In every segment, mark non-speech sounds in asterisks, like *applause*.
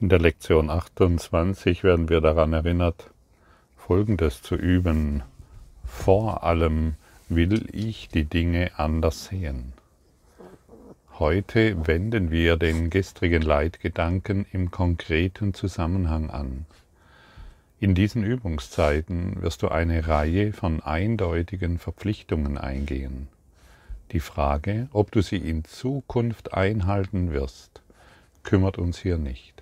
In der Lektion 28 werden wir daran erinnert, Folgendes zu üben. Vor allem will ich die Dinge anders sehen. Heute wenden wir den gestrigen Leitgedanken im konkreten Zusammenhang an. In diesen Übungszeiten wirst du eine Reihe von eindeutigen Verpflichtungen eingehen. Die Frage, ob du sie in Zukunft einhalten wirst, kümmert uns hier nicht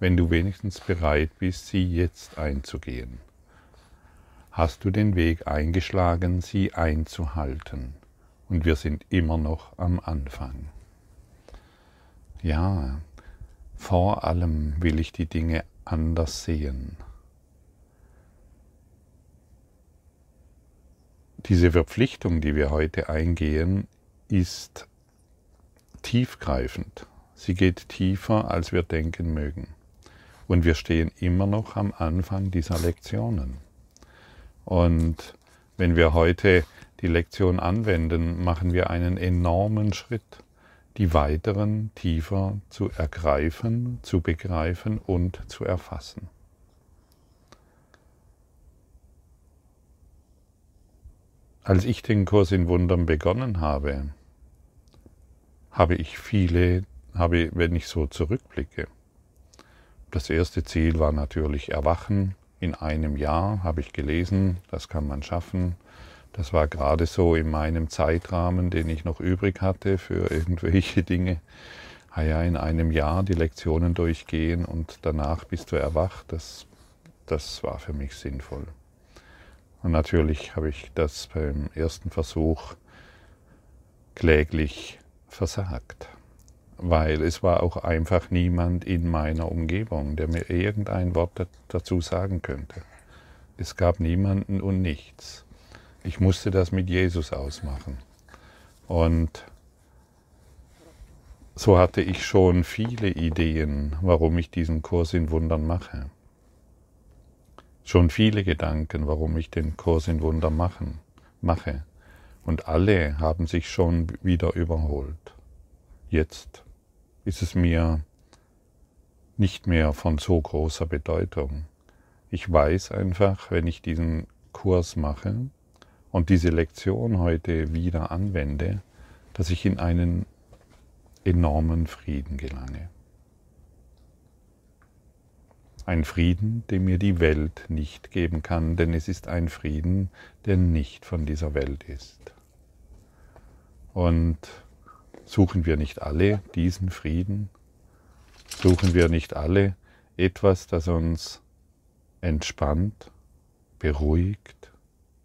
wenn du wenigstens bereit bist, sie jetzt einzugehen. Hast du den Weg eingeschlagen, sie einzuhalten? Und wir sind immer noch am Anfang. Ja, vor allem will ich die Dinge anders sehen. Diese Verpflichtung, die wir heute eingehen, ist tiefgreifend. Sie geht tiefer, als wir denken mögen. Und wir stehen immer noch am Anfang dieser Lektionen. Und wenn wir heute die Lektion anwenden, machen wir einen enormen Schritt, die weiteren tiefer zu ergreifen, zu begreifen und zu erfassen. Als ich den Kurs in Wundern begonnen habe, habe ich viele, habe, wenn ich so zurückblicke, das erste Ziel war natürlich Erwachen. In einem Jahr habe ich gelesen, das kann man schaffen. Das war gerade so in meinem Zeitrahmen, den ich noch übrig hatte für *laughs* irgendwelche Dinge. Ah ja, in einem Jahr die Lektionen durchgehen und danach bist du erwacht, das, das war für mich sinnvoll. Und natürlich habe ich das beim ersten Versuch kläglich versagt weil es war auch einfach niemand in meiner Umgebung, der mir irgendein Wort dazu sagen könnte. Es gab niemanden und nichts. Ich musste das mit Jesus ausmachen. Und so hatte ich schon viele Ideen, warum ich diesen Kurs in Wundern mache. Schon viele Gedanken, warum ich den Kurs in Wundern machen, mache. Und alle haben sich schon wieder überholt. Jetzt ist es mir nicht mehr von so großer Bedeutung. Ich weiß einfach, wenn ich diesen Kurs mache und diese Lektion heute wieder anwende, dass ich in einen enormen Frieden gelange. Ein Frieden, den mir die Welt nicht geben kann, denn es ist ein Frieden, der nicht von dieser Welt ist. Und Suchen wir nicht alle diesen Frieden? Suchen wir nicht alle etwas, das uns entspannt, beruhigt,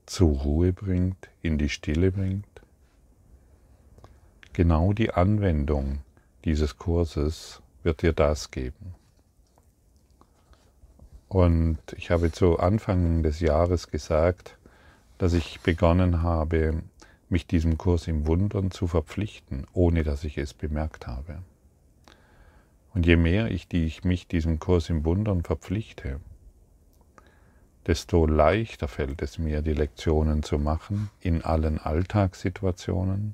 zur Ruhe bringt, in die Stille bringt? Genau die Anwendung dieses Kurses wird dir das geben. Und ich habe zu Anfang des Jahres gesagt, dass ich begonnen habe, mich diesem Kurs im Wundern zu verpflichten, ohne dass ich es bemerkt habe. Und je mehr ich, die ich mich diesem Kurs im Wundern verpflichte, desto leichter fällt es mir, die Lektionen zu machen in allen Alltagssituationen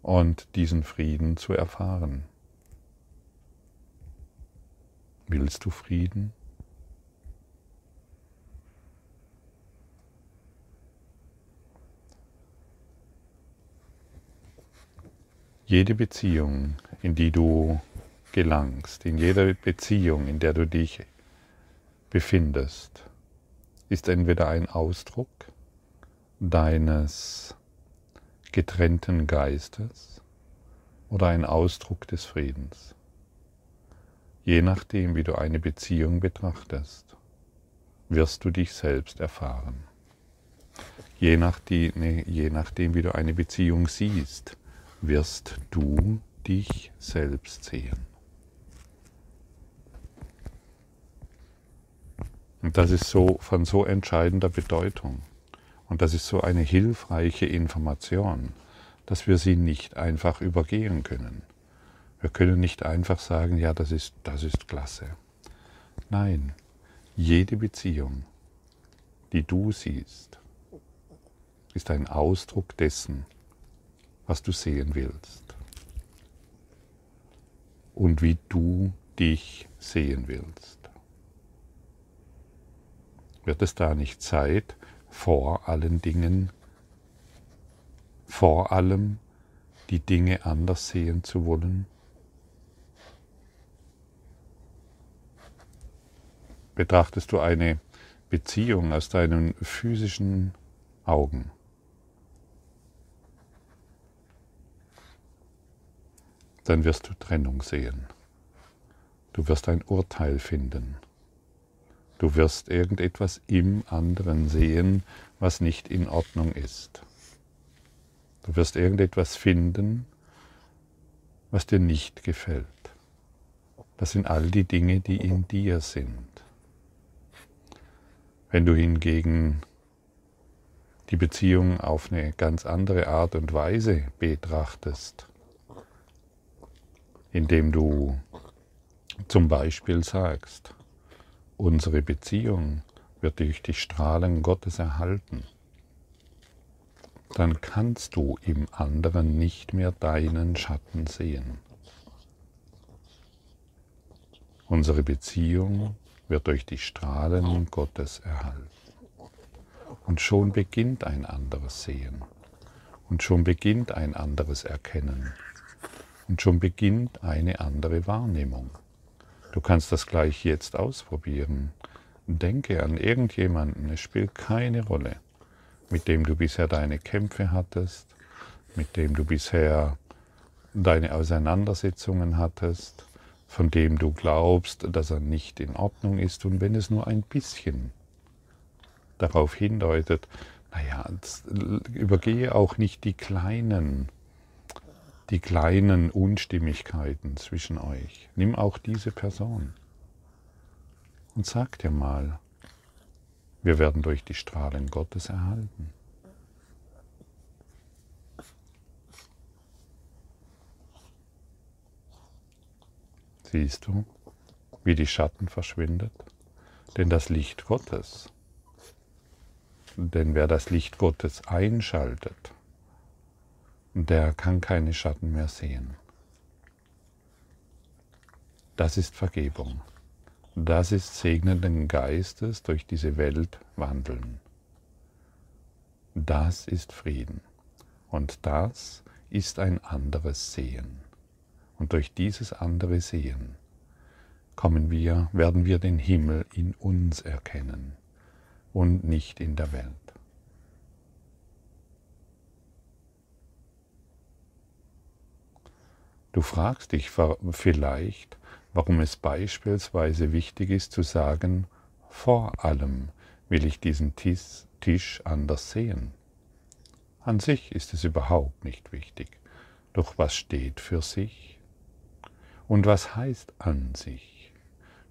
und diesen Frieden zu erfahren. Willst du Frieden? Jede Beziehung, in die du gelangst, in jeder Beziehung, in der du dich befindest, ist entweder ein Ausdruck deines getrennten Geistes oder ein Ausdruck des Friedens. Je nachdem, wie du eine Beziehung betrachtest, wirst du dich selbst erfahren. Je nachdem, je nachdem wie du eine Beziehung siehst, wirst du dich selbst sehen. Und das ist so von so entscheidender Bedeutung. Und das ist so eine hilfreiche Information, dass wir sie nicht einfach übergehen können. Wir können nicht einfach sagen, ja, das ist, das ist klasse. Nein, jede Beziehung, die du siehst, ist ein Ausdruck dessen, was du sehen willst und wie du dich sehen willst. Wird es da nicht Zeit, vor allen Dingen, vor allem die Dinge anders sehen zu wollen? Betrachtest du eine Beziehung aus deinen physischen Augen? Dann wirst du Trennung sehen. Du wirst ein Urteil finden. Du wirst irgendetwas im anderen sehen, was nicht in Ordnung ist. Du wirst irgendetwas finden, was dir nicht gefällt. Das sind all die Dinge, die in dir sind. Wenn du hingegen die Beziehung auf eine ganz andere Art und Weise betrachtest, indem du zum Beispiel sagst, unsere Beziehung wird durch die Strahlen Gottes erhalten, dann kannst du im anderen nicht mehr deinen Schatten sehen. Unsere Beziehung wird durch die Strahlen Gottes erhalten. Und schon beginnt ein anderes Sehen. Und schon beginnt ein anderes Erkennen. Und schon beginnt eine andere Wahrnehmung. Du kannst das gleich jetzt ausprobieren. Denke an irgendjemanden, es spielt keine Rolle, mit dem du bisher deine Kämpfe hattest, mit dem du bisher deine Auseinandersetzungen hattest, von dem du glaubst, dass er nicht in Ordnung ist und wenn es nur ein bisschen darauf hindeutet, naja, übergehe auch nicht die kleinen die kleinen Unstimmigkeiten zwischen euch. Nimm auch diese Person und sag dir mal, wir werden durch die Strahlen Gottes erhalten. Siehst du, wie die Schatten verschwindet? Denn das Licht Gottes, denn wer das Licht Gottes einschaltet, der kann keine Schatten mehr sehen. Das ist Vergebung. Das ist segnenden Geistes durch diese Welt wandeln. Das ist Frieden. Und das ist ein anderes Sehen. Und durch dieses andere Sehen kommen wir, werden wir den Himmel in uns erkennen und nicht in der Welt. Du fragst dich vielleicht, warum es beispielsweise wichtig ist zu sagen, vor allem will ich diesen Tisch anders sehen. An sich ist es überhaupt nicht wichtig. Doch was steht für sich? Und was heißt an sich?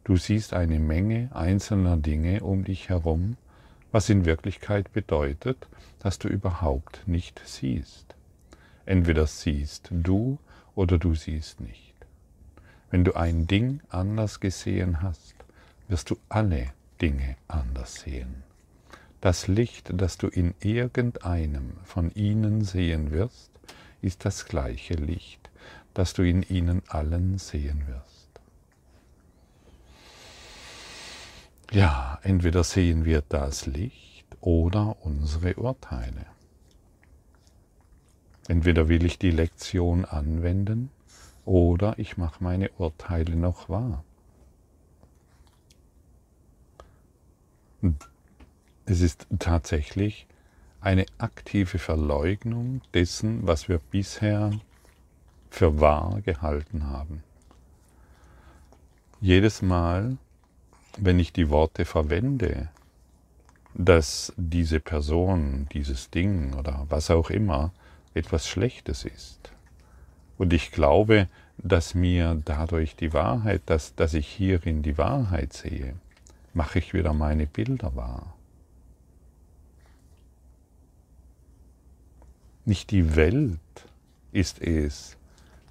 Du siehst eine Menge einzelner Dinge um dich herum, was in Wirklichkeit bedeutet, dass du überhaupt nicht siehst. Entweder siehst du oder du siehst nicht. Wenn du ein Ding anders gesehen hast, wirst du alle Dinge anders sehen. Das Licht, das du in irgendeinem von ihnen sehen wirst, ist das gleiche Licht, das du in ihnen allen sehen wirst. Ja, entweder sehen wir das Licht oder unsere Urteile. Entweder will ich die Lektion anwenden oder ich mache meine Urteile noch wahr. Es ist tatsächlich eine aktive Verleugnung dessen, was wir bisher für wahr gehalten haben. Jedes Mal, wenn ich die Worte verwende, dass diese Person, dieses Ding oder was auch immer etwas Schlechtes ist. Und ich glaube, dass mir dadurch die Wahrheit, dass, dass ich hierin die Wahrheit sehe, mache ich wieder meine Bilder wahr. Nicht die Welt ist es,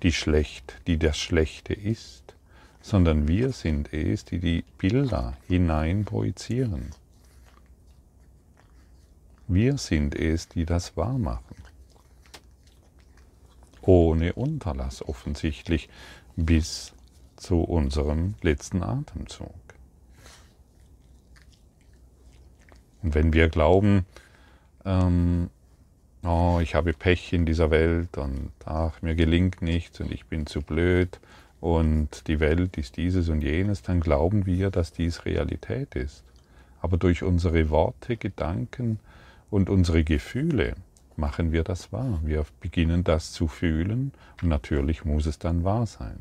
die schlecht, die das Schlechte ist, sondern wir sind es, die die Bilder hinein projizieren. Wir sind es, die das wahr machen ohne Unterlass offensichtlich bis zu unserem letzten Atemzug. Und wenn wir glauben, ähm, oh, ich habe Pech in dieser Welt und ach, mir gelingt nichts und ich bin zu blöd und die Welt ist dieses und jenes, dann glauben wir, dass dies Realität ist. Aber durch unsere Worte, Gedanken und unsere Gefühle machen wir das wahr. Wir beginnen das zu fühlen und natürlich muss es dann wahr sein.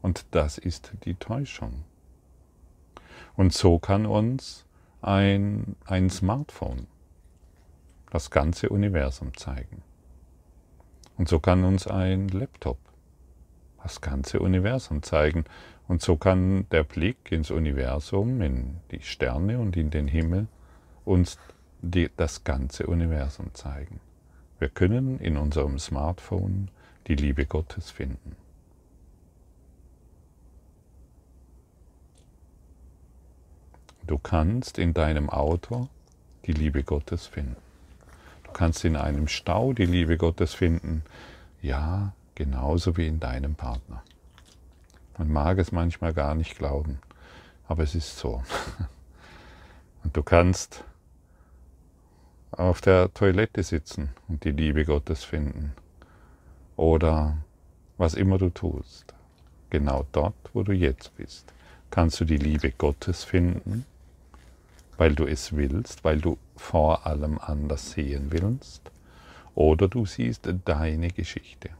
Und das ist die Täuschung. Und so kann uns ein, ein Smartphone das ganze Universum zeigen. Und so kann uns ein Laptop das ganze Universum zeigen. Und so kann der Blick ins Universum, in die Sterne und in den Himmel uns die, das ganze Universum zeigen. Wir können in unserem Smartphone die Liebe Gottes finden. Du kannst in deinem Auto die Liebe Gottes finden. Du kannst in einem Stau die Liebe Gottes finden. Ja, genauso wie in deinem Partner. Man mag es manchmal gar nicht glauben, aber es ist so. *laughs* Und du kannst auf der Toilette sitzen und die Liebe Gottes finden. Oder was immer du tust, genau dort, wo du jetzt bist, kannst du die Liebe Gottes finden weil du es willst, weil du vor allem anders sehen willst, oder du siehst deine Geschichte.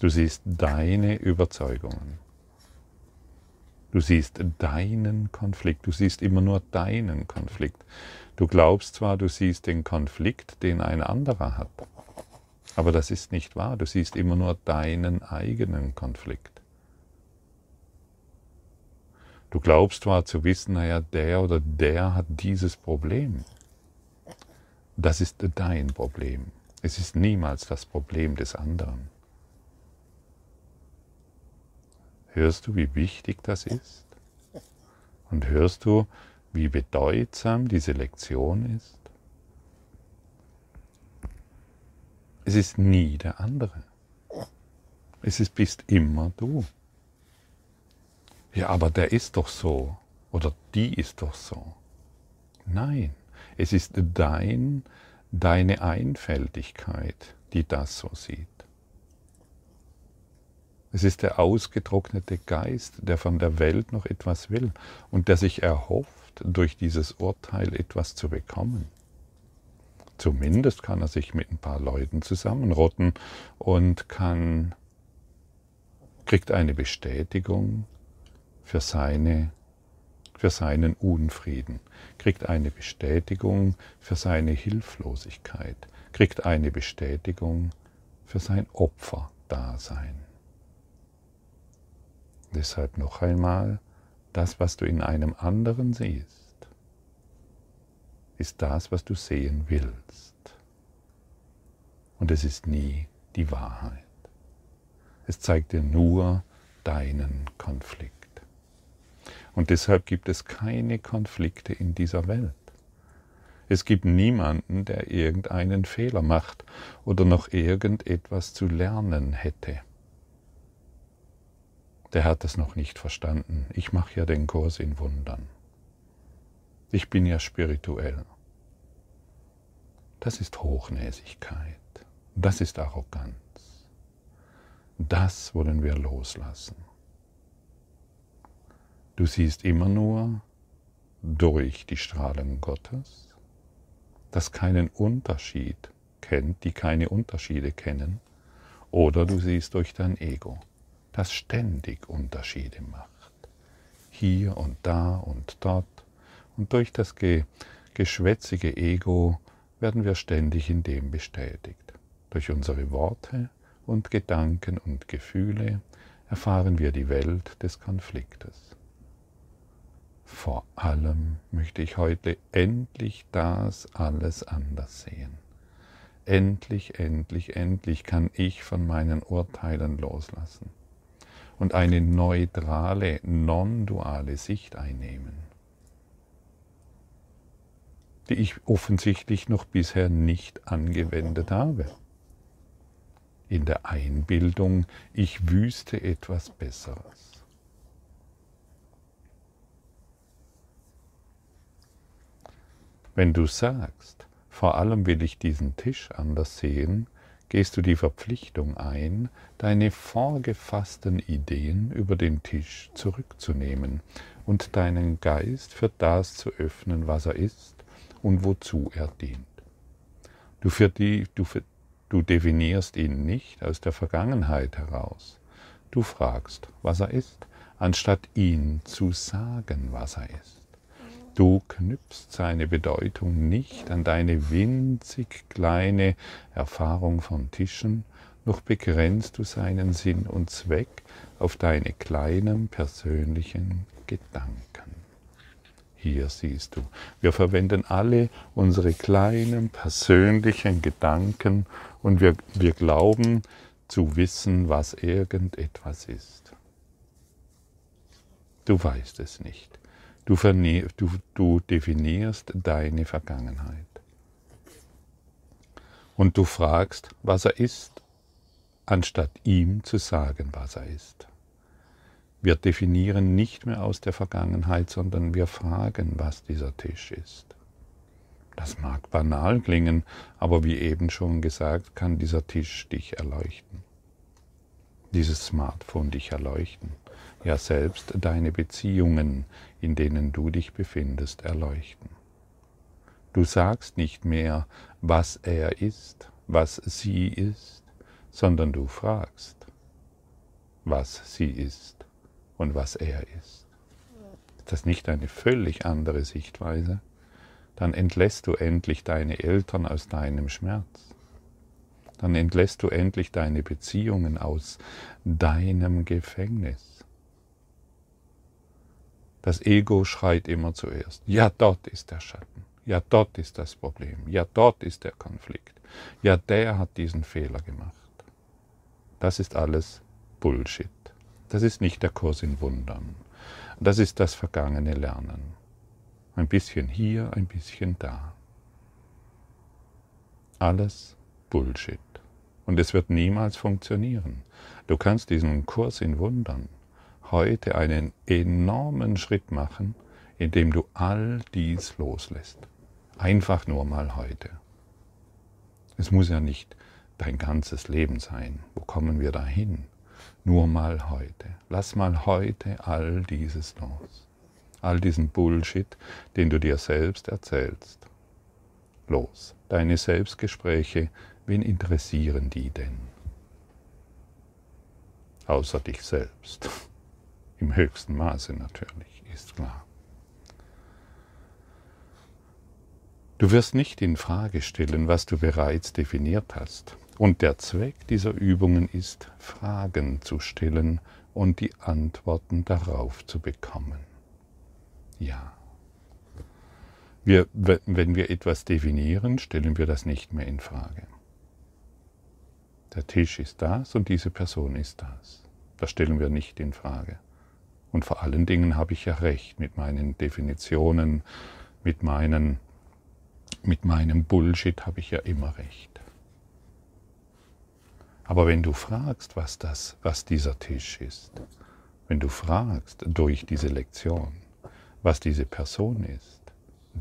Du siehst deine Überzeugungen. Du siehst deinen Konflikt. Du siehst immer nur deinen Konflikt. Du glaubst zwar, du siehst den Konflikt, den ein anderer hat, aber das ist nicht wahr. Du siehst immer nur deinen eigenen Konflikt. Du glaubst zwar zu wissen, naja, der oder der hat dieses Problem. Das ist dein Problem. Es ist niemals das Problem des anderen. Hörst du, wie wichtig das ist? Und hörst du, wie bedeutsam diese Lektion ist? Es ist nie der andere. Es ist, bist immer du. Ja, aber der ist doch so oder die ist doch so. Nein, es ist dein, deine Einfältigkeit, die das so sieht. Es ist der ausgetrocknete Geist, der von der Welt noch etwas will und der sich erhofft, durch dieses Urteil etwas zu bekommen. Zumindest kann er sich mit ein paar Leuten zusammenrotten und kann, kriegt eine Bestätigung für, seine, für seinen Unfrieden, kriegt eine Bestätigung für seine Hilflosigkeit, kriegt eine Bestätigung für sein Opferdasein. Deshalb noch einmal, das, was du in einem anderen siehst, ist das, was du sehen willst. Und es ist nie die Wahrheit. Es zeigt dir nur deinen Konflikt. Und deshalb gibt es keine Konflikte in dieser Welt. Es gibt niemanden, der irgendeinen Fehler macht oder noch irgendetwas zu lernen hätte. Der hat es noch nicht verstanden. Ich mache ja den Kurs in Wundern. Ich bin ja spirituell. Das ist Hochnäsigkeit. Das ist Arroganz. Das wollen wir loslassen. Du siehst immer nur durch die Strahlen Gottes, das keinen Unterschied kennt, die keine Unterschiede kennen, oder du siehst durch dein Ego, das ständig Unterschiede macht. Hier und da und dort. Und durch das geschwätzige Ego werden wir ständig in dem bestätigt. Durch unsere Worte und Gedanken und Gefühle erfahren wir die Welt des Konfliktes. Vor allem möchte ich heute endlich das alles anders sehen. Endlich, endlich, endlich kann ich von meinen Urteilen loslassen und eine neutrale, non-duale Sicht einnehmen, die ich offensichtlich noch bisher nicht angewendet habe. in der Einbildung, ich wüsste etwas Besseres. Wenn du sagst, vor allem will ich diesen Tisch anders sehen, gehst du die Verpflichtung ein, deine vorgefassten Ideen über den Tisch zurückzunehmen und deinen Geist für das zu öffnen, was er ist und wozu er dient. Du, die, du, für, du definierst ihn nicht aus der Vergangenheit heraus. Du fragst, was er ist, anstatt ihn zu sagen, was er ist. Du knüpfst seine Bedeutung nicht an deine winzig kleine Erfahrung von Tischen, noch begrenzt du seinen Sinn und Zweck auf deine kleinen persönlichen Gedanken. Hier siehst du, wir verwenden alle unsere kleinen persönlichen Gedanken und wir, wir glauben zu wissen, was irgendetwas ist. Du weißt es nicht. Du, du, du definierst deine Vergangenheit. Und du fragst, was er ist, anstatt ihm zu sagen, was er ist. Wir definieren nicht mehr aus der Vergangenheit, sondern wir fragen, was dieser Tisch ist. Das mag banal klingen, aber wie eben schon gesagt, kann dieser Tisch dich erleuchten. Dieses Smartphone dich erleuchten ja selbst deine Beziehungen, in denen du dich befindest, erleuchten. Du sagst nicht mehr, was er ist, was sie ist, sondern du fragst, was sie ist und was er ist. Ist das nicht eine völlig andere Sichtweise? Dann entlässt du endlich deine Eltern aus deinem Schmerz. Dann entlässt du endlich deine Beziehungen aus deinem Gefängnis. Das Ego schreit immer zuerst. Ja, dort ist der Schatten. Ja, dort ist das Problem. Ja, dort ist der Konflikt. Ja, der hat diesen Fehler gemacht. Das ist alles Bullshit. Das ist nicht der Kurs in Wundern. Das ist das vergangene Lernen. Ein bisschen hier, ein bisschen da. Alles Bullshit. Und es wird niemals funktionieren. Du kannst diesen Kurs in Wundern heute einen enormen Schritt machen, indem du all dies loslässt. Einfach nur mal heute. Es muss ja nicht dein ganzes Leben sein. Wo kommen wir dahin? Nur mal heute. Lass mal heute all dieses los. All diesen Bullshit, den du dir selbst erzählst. Los. Deine Selbstgespräche, wen interessieren die denn? Außer dich selbst. *laughs* Im höchsten Maße natürlich, ist klar. Du wirst nicht in Frage stellen, was du bereits definiert hast. Und der Zweck dieser Übungen ist, Fragen zu stellen und die Antworten darauf zu bekommen. Ja. Wir, wenn wir etwas definieren, stellen wir das nicht mehr in Frage. Der Tisch ist das und diese Person ist das. Das stellen wir nicht in Frage. Und vor allen Dingen habe ich ja recht mit meinen Definitionen, mit, meinen, mit meinem Bullshit habe ich ja immer recht. Aber wenn du fragst, was, das, was dieser Tisch ist, wenn du fragst durch diese Lektion, was diese Person ist,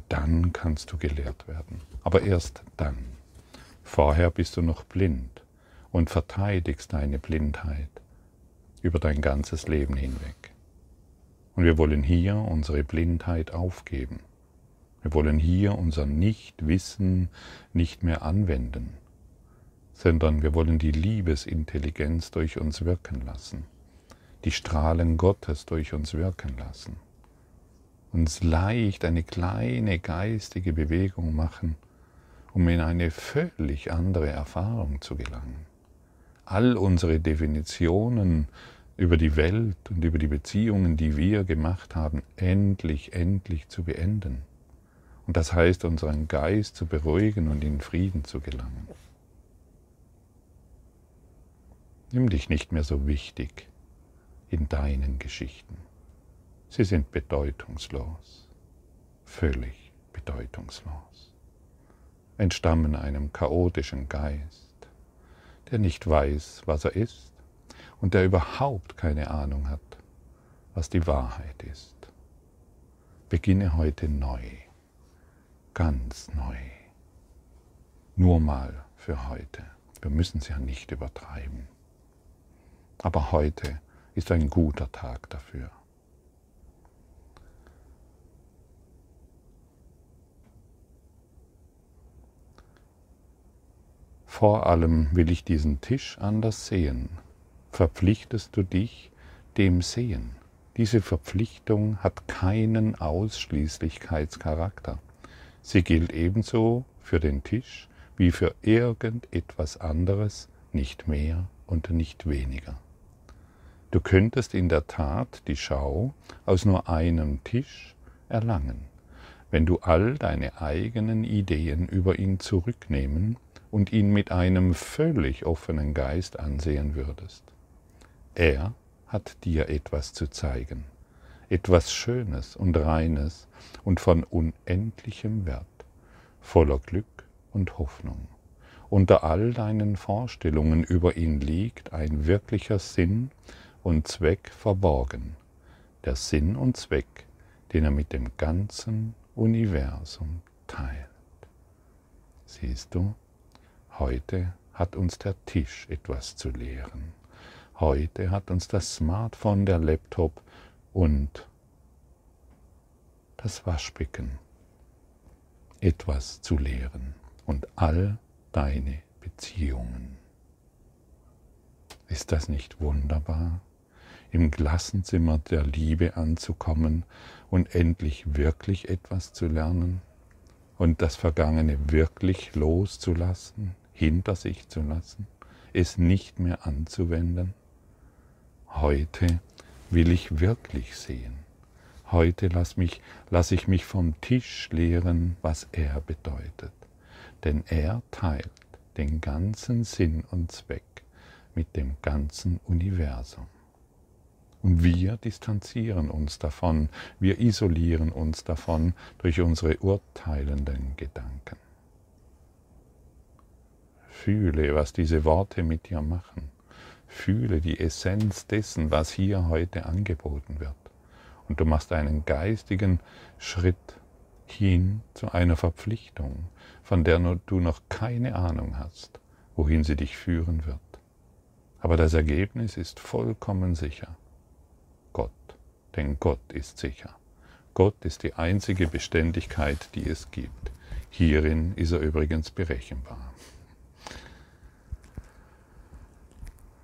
dann kannst du gelehrt werden. Aber erst dann. Vorher bist du noch blind und verteidigst deine Blindheit über dein ganzes Leben hinweg. Und wir wollen hier unsere Blindheit aufgeben. Wir wollen hier unser Nichtwissen nicht mehr anwenden, sondern wir wollen die Liebesintelligenz durch uns wirken lassen, die Strahlen Gottes durch uns wirken lassen, uns leicht eine kleine geistige Bewegung machen, um in eine völlig andere Erfahrung zu gelangen. All unsere Definitionen über die Welt und über die Beziehungen, die wir gemacht haben, endlich, endlich zu beenden. Und das heißt, unseren Geist zu beruhigen und in Frieden zu gelangen. Nimm dich nicht mehr so wichtig in deinen Geschichten. Sie sind bedeutungslos, völlig bedeutungslos, entstammen einem chaotischen Geist, der nicht weiß, was er ist und der überhaupt keine Ahnung hat, was die Wahrheit ist. Beginne heute neu, ganz neu, nur mal für heute. Wir müssen es ja nicht übertreiben. Aber heute ist ein guter Tag dafür. Vor allem will ich diesen Tisch anders sehen. Verpflichtest du dich dem Sehen. Diese Verpflichtung hat keinen Ausschließlichkeitscharakter. Sie gilt ebenso für den Tisch wie für irgendetwas anderes, nicht mehr und nicht weniger. Du könntest in der Tat die Schau aus nur einem Tisch erlangen, wenn du all deine eigenen Ideen über ihn zurücknehmen und ihn mit einem völlig offenen Geist ansehen würdest. Er hat dir etwas zu zeigen, etwas Schönes und Reines und von unendlichem Wert, voller Glück und Hoffnung. Unter all deinen Vorstellungen über ihn liegt ein wirklicher Sinn und Zweck verborgen, der Sinn und Zweck, den er mit dem ganzen Universum teilt. Siehst du? Heute hat uns der Tisch etwas zu lehren. Heute hat uns das Smartphone, der Laptop und das Waschbecken etwas zu lehren und all deine Beziehungen. Ist das nicht wunderbar, im Klassenzimmer der Liebe anzukommen und endlich wirklich etwas zu lernen und das Vergangene wirklich loszulassen? Hinter sich zu lassen, es nicht mehr anzuwenden. Heute will ich wirklich sehen. Heute lasse mich, lass ich mich vom Tisch lehren, was er bedeutet. Denn er teilt den ganzen Sinn und Zweck mit dem ganzen Universum. Und wir distanzieren uns davon, wir isolieren uns davon durch unsere urteilenden Gedanken. Fühle, was diese Worte mit dir machen. Fühle die Essenz dessen, was hier heute angeboten wird. Und du machst einen geistigen Schritt hin zu einer Verpflichtung, von der du noch keine Ahnung hast, wohin sie dich führen wird. Aber das Ergebnis ist vollkommen sicher. Gott, denn Gott ist sicher. Gott ist die einzige Beständigkeit, die es gibt. Hierin ist er übrigens berechenbar.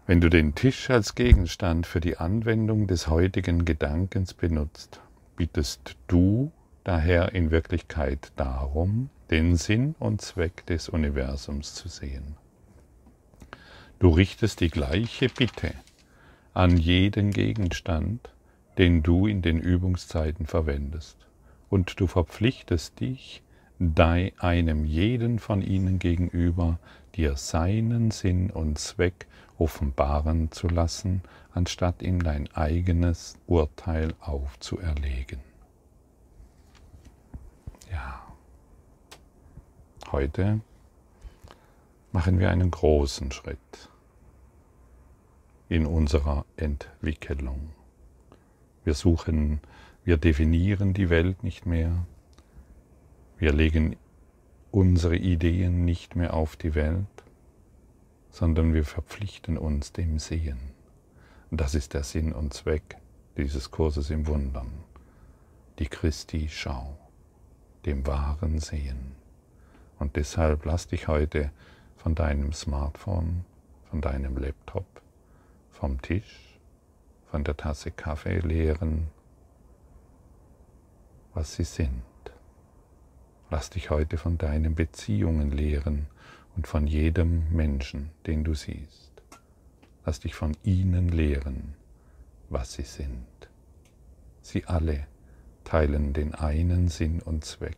Wenn du den Tisch als Gegenstand für die Anwendung des heutigen Gedankens benutzt, bittest du daher in Wirklichkeit darum, den Sinn und Zweck des Universums zu sehen. Du richtest die gleiche Bitte an jeden Gegenstand, den du in den Übungszeiten verwendest, und du verpflichtest dich, einem jeden von ihnen gegenüber, dir seinen Sinn und Zweck offenbaren zu lassen, anstatt ihm dein eigenes Urteil aufzuerlegen. Ja, heute machen wir einen großen Schritt in unserer Entwicklung. Wir suchen, wir definieren die Welt nicht mehr, wir legen unsere Ideen nicht mehr auf die Welt, sondern wir verpflichten uns dem Sehen. Das ist der Sinn und Zweck dieses Kurses im Wundern. Die Christi Schau, dem wahren Sehen. Und deshalb lass dich heute von deinem Smartphone, von deinem Laptop, vom Tisch, von der Tasse Kaffee lehren, was sie sind. Lass dich heute von deinen Beziehungen lehren und von jedem Menschen, den du siehst. Lass dich von ihnen lehren, was sie sind. Sie alle teilen den einen Sinn und Zweck.